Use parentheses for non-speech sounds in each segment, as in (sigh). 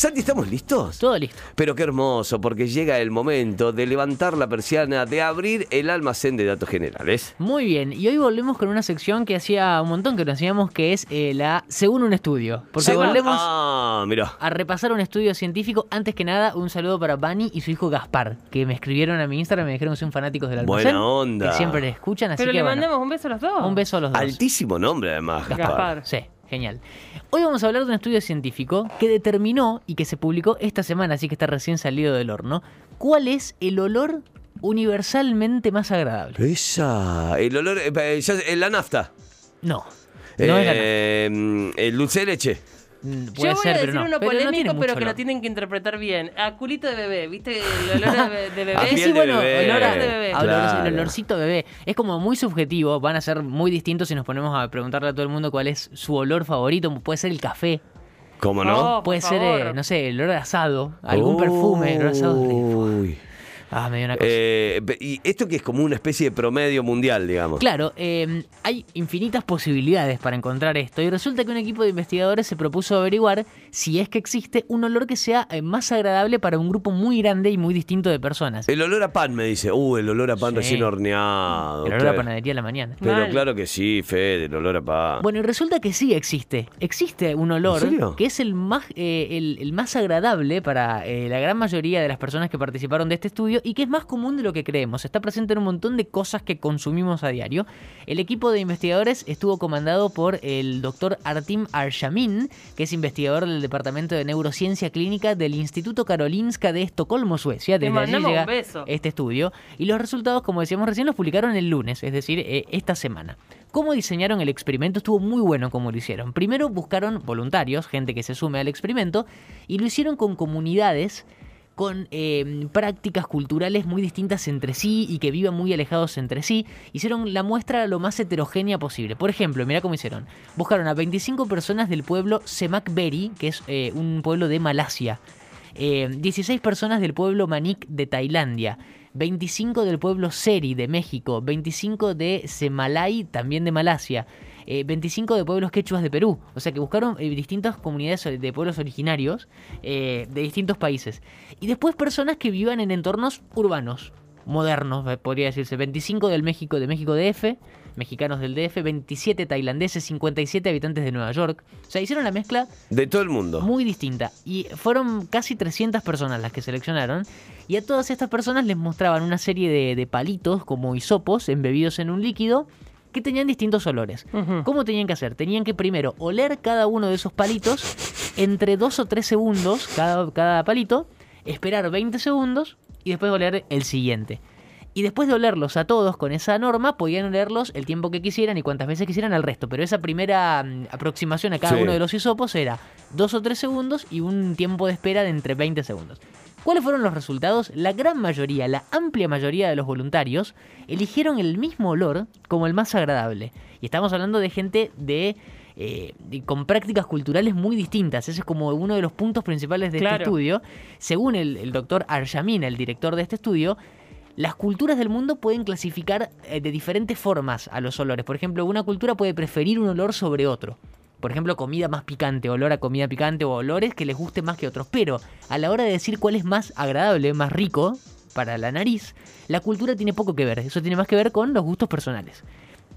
Santi, ¿estamos listos? Todo listo. Pero qué hermoso, porque llega el momento de levantar la persiana, de abrir el almacén de datos generales. Muy bien, y hoy volvemos con una sección que hacía un montón que nos hacíamos, que es eh, la según un estudio. Porque Según- volvemos Ah, a repasar un estudio científico. Antes que nada, un saludo para Bani y su hijo Gaspar, que me escribieron a mi Instagram y me dijeron que son fanáticos del almacén. Buena onda. Que siempre le escuchan, así Pero que le bueno, mandamos un beso a los dos. un beso a los dos. Altísimo nombre, además. Gaspar. Gaspar. Sí, genial. Hoy vamos a hablar de un estudio científico que determinó y que se publicó esta semana, así que está recién salido del horno, cuál es el olor universalmente más agradable. Esa. El olor. eh, eh, ya- eh, la nafta. No. No es la Eh, mm, El dulce de leche. Mm, Yo Puede voy ser, a decir pero no. uno Pero no polémico, pero, mucho que lo tienen que interpretar bien. A culito de bebé, ¿viste? El olor de, de bebé. A piel sí, de bueno, bebé. olor a- de bebé. Claro. el olorcito de bebé. Es como muy subjetivo, van a ser muy distintos si nos ponemos a preguntarle a todo el mundo cuál es su olor favorito. Puede ser el café, ¿Cómo no? Oh, puede ser, eh, no sé, el olor a asado, algún perfume, el olor a asado. es rico. Uy. Ah, me dio una cosa. Eh, y esto que es como una especie de promedio mundial, digamos. Claro, eh, hay infinitas posibilidades para encontrar esto y resulta que un equipo de investigadores se propuso averiguar si es que existe un olor que sea eh, más agradable para un grupo muy grande y muy distinto de personas. El olor a pan me dice. Uh, el olor a pan Sí. recién horneado. El olor a panadería a la mañana. Pero Mal. claro que sí, Fede, el olor a pan. Bueno, y resulta que sí existe. Existe un olor que es el más, eh, el, el más agradable para eh, la gran mayoría de las personas que participaron de este estudio y que es más común de lo que creemos. Está presente en un montón de cosas que consumimos a diario. El equipo de investigadores estuvo comandado por el doctor Artim Arshamin, que es investigador del Departamento de Neurociencia Clínica del Instituto Karolinska de Estocolmo, Suecia. Desde allí llega este estudio. Y los resultados, como decíamos recién, los publicaron el lunes, es decir, eh, esta semana. ¿Cómo diseñaron el experimento? Estuvo muy bueno como lo hicieron. Primero buscaron voluntarios, gente que se sume al experimento, y lo hicieron con comunidades con eh, prácticas culturales muy distintas entre sí y que vivan muy alejados entre sí. Hicieron la muestra lo más heterogénea posible. Por ejemplo, mira cómo hicieron. Buscaron a 25 personas del pueblo Semakberi, que es eh, un pueblo de Malasia. Eh, 16 personas del pueblo Manik de Tailandia. 25 del pueblo Seri de México. 25 de Semalay, también de Malasia. Eh, 25 de pueblos quechuas de Perú. O sea que buscaron eh, distintas comunidades de pueblos originarios eh, de distintos países. Y después personas que vivan en entornos urbanos, modernos, eh, podría decirse. 25 del México, de México DF, mexicanos del DF, 27 tailandeses, 57 habitantes de Nueva York. O sea, hicieron la mezcla De todo el mundo. muy distinta. Y fueron casi 300 personas las que seleccionaron. Y a todas estas personas les mostraban una serie de, de palitos como hisopos embebidos en un líquido que tenían distintos olores. ¿Cómo tenían que hacer? Tenían que primero oler cada uno de esos palitos entre 2 o 3 segundos cada, cada palito, esperar 20 segundos y después oler el siguiente. Y después de olerlos a todos con esa norma, podían olerlos el tiempo que quisieran y cuantas veces quisieran al resto. Pero esa primera mm, aproximación a cada Sí. uno de los hisopos era 2 o 3 segundos y un tiempo de espera de entre 20 segundos. ¿Cuáles fueron los resultados? La gran mayoría, la amplia mayoría de los voluntarios eligieron el mismo olor como el más agradable. Y estamos hablando de gente de, eh, con prácticas culturales muy distintas. Ese es como uno de los puntos principales de este estudio. Según el, el doctor Arshamin, el director de este estudio, las culturas del mundo pueden clasificar eh, de diferentes formas a los olores. Por ejemplo, una cultura puede preferir un olor sobre otro. Por ejemplo, comida más picante, olor a comida picante o olores que les guste más que otros. Pero a la hora de decir cuál es más agradable, más rico para la nariz, la cultura tiene poco que ver. Eso tiene más que ver con los gustos personales.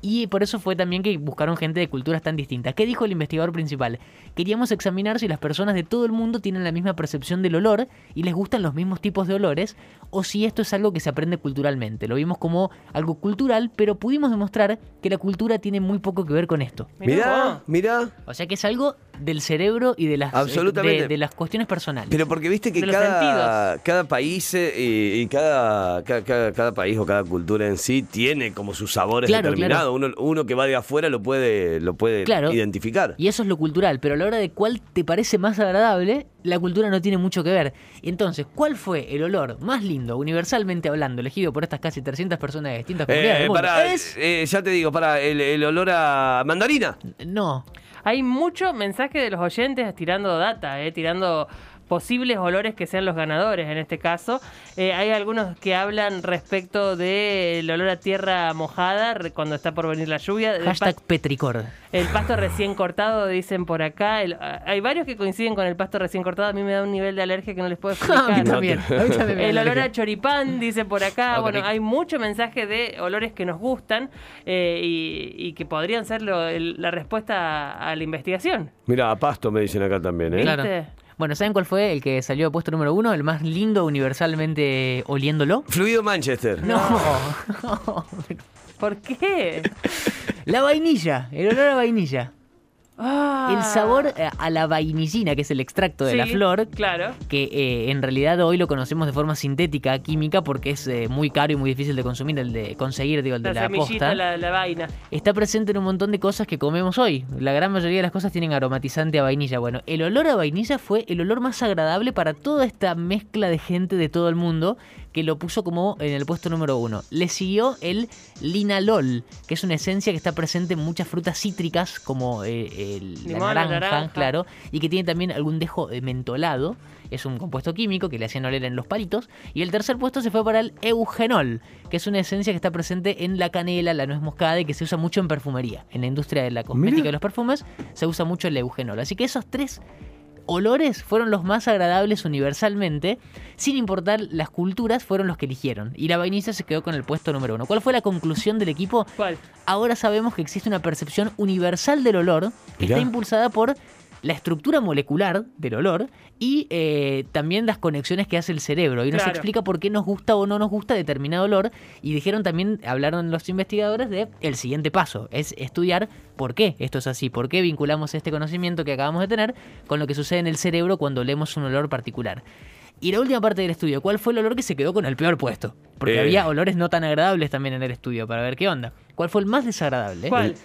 Y por eso fue también que buscaron gente de culturas tan distintas. ¿Qué dijo el investigador principal? Queríamos examinar si las personas de todo el mundo tienen la misma percepción del olor y les gustan los mismos tipos de olores o si esto es algo que se aprende culturalmente. Lo vimos como algo cultural, pero pudimos demostrar que la cultura tiene muy poco que ver con esto. Mirá, mirá. O sea que es algo del cerebro y de las, Absolutamente. de, de las cuestiones personales. Pero porque viste que los cada, cada país eh, y, cada, cada, país o cada cultura en sí tiene como sus sabores Claro, determinados. Uno, uno que va de afuera lo puede, lo puede Claro. identificar. Y eso es lo cultural, pero a la hora de cuál te parece más agradable, la cultura no tiene mucho que ver. Entonces, ¿cuál fue el olor más lindo, universalmente hablando, elegido por estas casi 300 personas de distintas comunidades Eh, del mundo? pará, Es... eh, ya te digo, para el, el olor a mandarina. No. Hay mucho mensaje de los oyentes tirando data, eh, tirando posibles olores que sean los ganadores en este caso. Eh, hay algunos que hablan respecto del olor a tierra mojada cuando está por venir la lluvia. Hashtag Petricor. el pasto recién cortado, dicen por acá. El- hay varios que coinciden con el pasto recién cortado. A mí me da un nivel de alergia que no les puedo (laughs) A mí explicar. también. A mí también El olor a choripán, dice por acá. Ah, bueno, hay mucho mensaje de olores que nos gustan eh, y, y que podrían ser lo- el- la respuesta a, a la investigación. Mira, a pasto me dicen acá también, ¿eh? Claro. Bueno, ¿saben cuál fue el que salió puesto número uno? El más lindo universalmente oliéndolo. Fluido Manchester. No. (laughs) ¿Por qué? la vainilla, el olor a vainilla. Ah. El sabor eh, a la vainillina, que es el extracto de la flor, Claro. que eh, en realidad hoy lo conocemos de forma sintética, química, porque es eh, muy caro y muy difícil de consumir, el de conseguir, digo, el de La posta. la, la vaina. Está presente en un montón de cosas que comemos hoy. La gran mayoría de las cosas tienen aromatizante a vainilla. Bueno, el olor a vainilla fue el olor más agradable para toda esta mezcla de gente de todo el mundo que lo puso como en el puesto número uno. Le siguió el linalol, que es una esencia que está presente en muchas frutas cítricas como eh, el- la Limón, la naranja, naranja. claro, y que tiene también algún dejo eh, mentolado. Es un compuesto químico que le hacían oler en los palitos. Y el tercer puesto se fue para el eugenol, que es una esencia que está presente en la canela, la nuez moscada y que se usa mucho en perfumería. En la industria de la cosmética Mirá. y los perfumes se usa mucho el eugenol. Así que esos tres olores fueron los más agradables universalmente, sin importar las culturas, fueron los que eligieron. Y la vainilla se quedó con el puesto número uno. ¿Cuál fue la conclusión del equipo? ¿Cuál? Ahora sabemos que existe una percepción universal del olor que Mirá. está impulsada por la estructura molecular del olor y eh, también las conexiones que hace el cerebro. Y nos Claro. explica por qué nos gusta o no nos gusta determinado olor. Y dijeron también, hablaron los investigadores de el siguiente paso, es estudiar por qué esto es así, por qué vinculamos este conocimiento que acabamos de tener con lo que sucede en el cerebro cuando olemos un olor particular. Y la última parte del estudio, ¿cuál fue el olor que se quedó con el peor puesto? Porque Eh. había olores no tan agradables también en el estudio, para ver qué onda. ¿Cuál fue el más desagradable? ¿Cuál?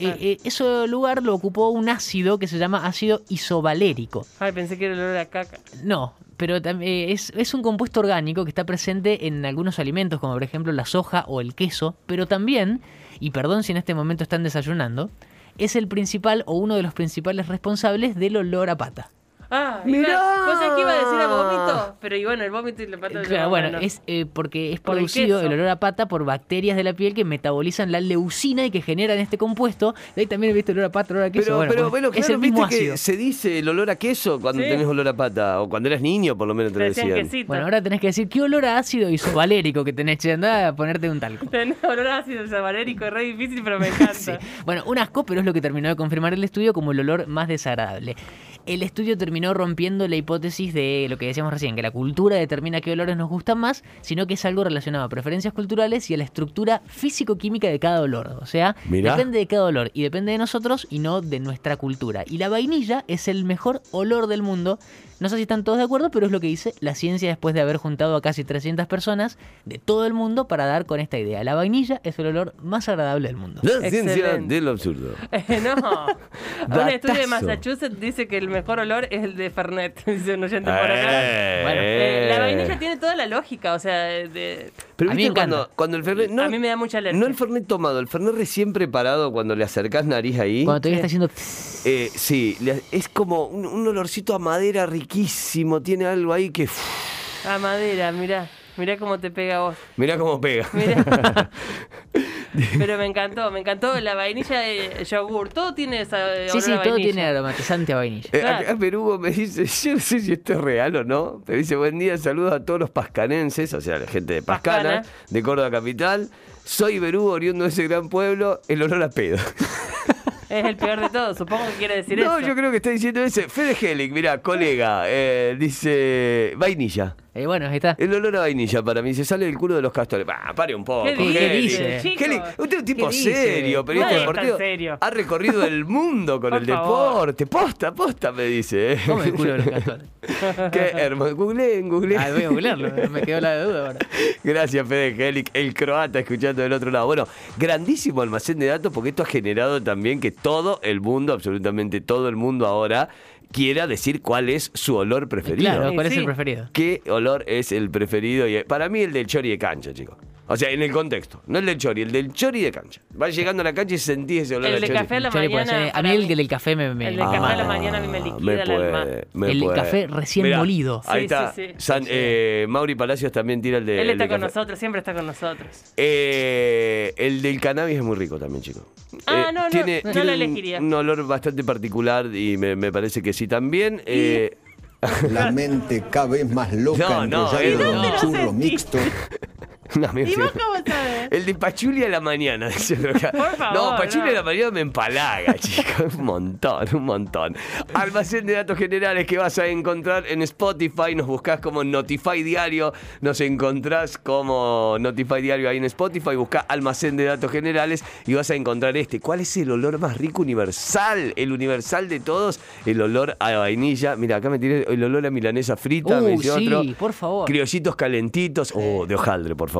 Eh, eh, ese lugar lo ocupó un ácido que se llama ácido isovalérico. Ay, pensé que era el olor a caca. No, pero eh, es, es un compuesto orgánico que está presente en algunos alimentos, como por ejemplo la soja o el queso, pero también, y perdón si en este momento están desayunando, es el principal o uno de los principales responsables del olor a pata. Ah, Mirá. iba, ¿vos sabés que iba a decir a vómito? Pero y bueno, el vómito y la pata de Claro, la bueno, mano. es eh, porque es Por producido el, olor a pata por bacterias de la piel que metabolizan la leucina y que generan este compuesto. De ahí también he visto el olor a pata, el olor a queso. Pero, bueno, pero, bueno, bueno, es claro, el mismo viste que ácido. se dice el olor a queso cuando Sí. tenés olor a pata. O cuando eras niño, por lo menos te Te lo decían quesito. Bueno, ahora tenés que decir qué olor a ácido isovalérico que tenés, che, andá a ponerte un talco. (laughs) Tenés olor a ácido sabalérico, es re difícil, pero me encanta. (laughs) Sí. Bueno, un asco, pero es lo que terminó de confirmar el estudio como el olor más desagradable. El estudio terminó rompiendo la hipótesis de lo que decíamos recién, que la cultura determina qué olores nos gustan más, sino que es algo relacionado a preferencias culturales y a la estructura físico-química de cada olor. O sea, Mirá. depende de cada olor y depende de nosotros y no de nuestra cultura. Y la vainilla es el mejor olor del mundo. No sé si están todos de acuerdo, pero es lo que dice la ciencia después de haber juntado a casi 300 personas de todo el mundo para dar con esta idea. La vainilla es el olor más agradable del mundo. La ciencia del absurdo. Eh, no. (laughs) Un estudio de. Massachusetts dice que el mejor olor es el de Fernet. (laughs) Dice un oyente por acá. Eh, Bueno, Eh, la vainilla tiene toda la lógica, o sea, de- Pero A mí me cuando, encanta. cuando el Fernet. No, a mí me da mucha alergia. no el Fernet tomado, el Fernet recién preparado cuando le acercás nariz ahí. Cuando todavía está haciendo... Eh, sí, es como un, un olorcito a madera riquísimo. Tiene algo ahí que. A madera, mirá. Mirá cómo te pega vos. Mirá cómo pega. Mirá. (laughs) (laughs) Pero me encantó, me encantó la vainilla de yogur. Todo tiene esa eh, Sí, sí, todo vainilla. tiene aromatizante a vainilla. Eh, Claro. acá Perugo me dice, (laughs) yo no sé si esto es real o no, pero dice, buen día, saludos a todos los pascanenses, o sea, la gente de Pascana, Pascana. de Córdoba Capital. Soy Berugo, oriundo de ese gran pueblo, el olor a pedo. (laughs) Es el peor de todo, supongo que quiere decir No, eso. yo creo que está diciendo ese. Fede Helig, mirá, colega, eh, dice vainilla. Eh, bueno, ahí está. El olor a vainilla para mí se sale del culo de los castores. Bah, pare un poco. ¿Qué dice, chicos? Helig, usted es un tipo ¿Qué serio, periodista tan deportivo. serio. Ha recorrido el mundo con Por el favor. deporte. Posta, posta, me dice. eh. ¿Cómo el culo de los castores? (laughs) Qué hermoso. Googleen, googleen. Ah, voy a googlearlo, me quedó la duda ahora. (laughs) Gracias, Fede Helig, el croata escuchando del otro lado. Bueno, grandísimo almacén de datos porque esto ha generado también que todo el mundo, absolutamente todo el mundo ahora, quiera decir cuál es su olor preferido. Claro, Sí, ¿cuál es el preferido? ¿Qué olor es el preferido? Y para mí el del chori de cancha, chicos. O sea, en el contexto. No el del chori, el del chori de cancha. Vas llegando a la cancha y sentís ese olor El a de chori. café a la Chori mañana. ser. A mí el del café me. me El de café a la Ah, mañana a mí me liquida el alma. me El puede. café recién Mirá, molido. Ahí Sí, está. sí, sí. San- eh, Mauri Palacios también tira el de. Él el de está con café. nosotros, siempre está con nosotros. Eh, el del cannabis es muy rico también, chicos. Ah, no, no, tiene, no tiene lo un- elegiría. Un, olor bastante particular y me, me parece que sí también. Eh, La mente cada vez más loca, No, no, enrollada ¿y en dónde un lo churro mixto. (laughs) no, ¿Y vos cómo sabes? El de Pachuli a la mañana. (laughs) dice por favor, no, Pachuli no. a la mañana me empalaga, (laughs) chicos. Un montón, un montón. Almacén de datos generales que vas a encontrar en Spotify. Nos buscás como Notify Diario. Nos encontrás como Notify Diario ahí en Spotify. Buscá Almacén de datos generales y vas a encontrar este. ¿Cuál es el olor más rico universal? El universal de todos. El olor a vainilla. Mira, acá me tiré el olor a milanesa frita. Uh, sí, otro. por favor. Criollitos calentitos. Oh, de hojaldre, por favor,